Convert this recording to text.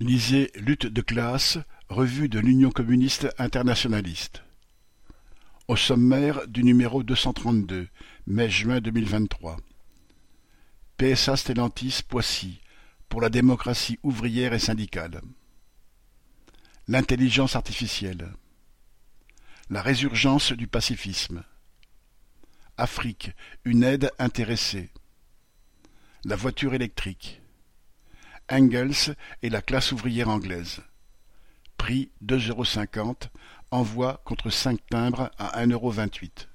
Lisez Lutte de classe, revue de l'Union communiste internationaliste. Au sommaire du numéro deux cent trente-deux, mai-juin deux mille vingt-trois. PSA Stellantis Poissy, pour la démocratie ouvrière et syndicale. L'intelligence artificielle. La résurgence du pacifisme. Afrique, une aide intéressée. La voiture électrique. Engels et la classe ouvrière anglaise. Prix deux euros cinquante, envoi contre cinq timbres à un euro vingt-huit.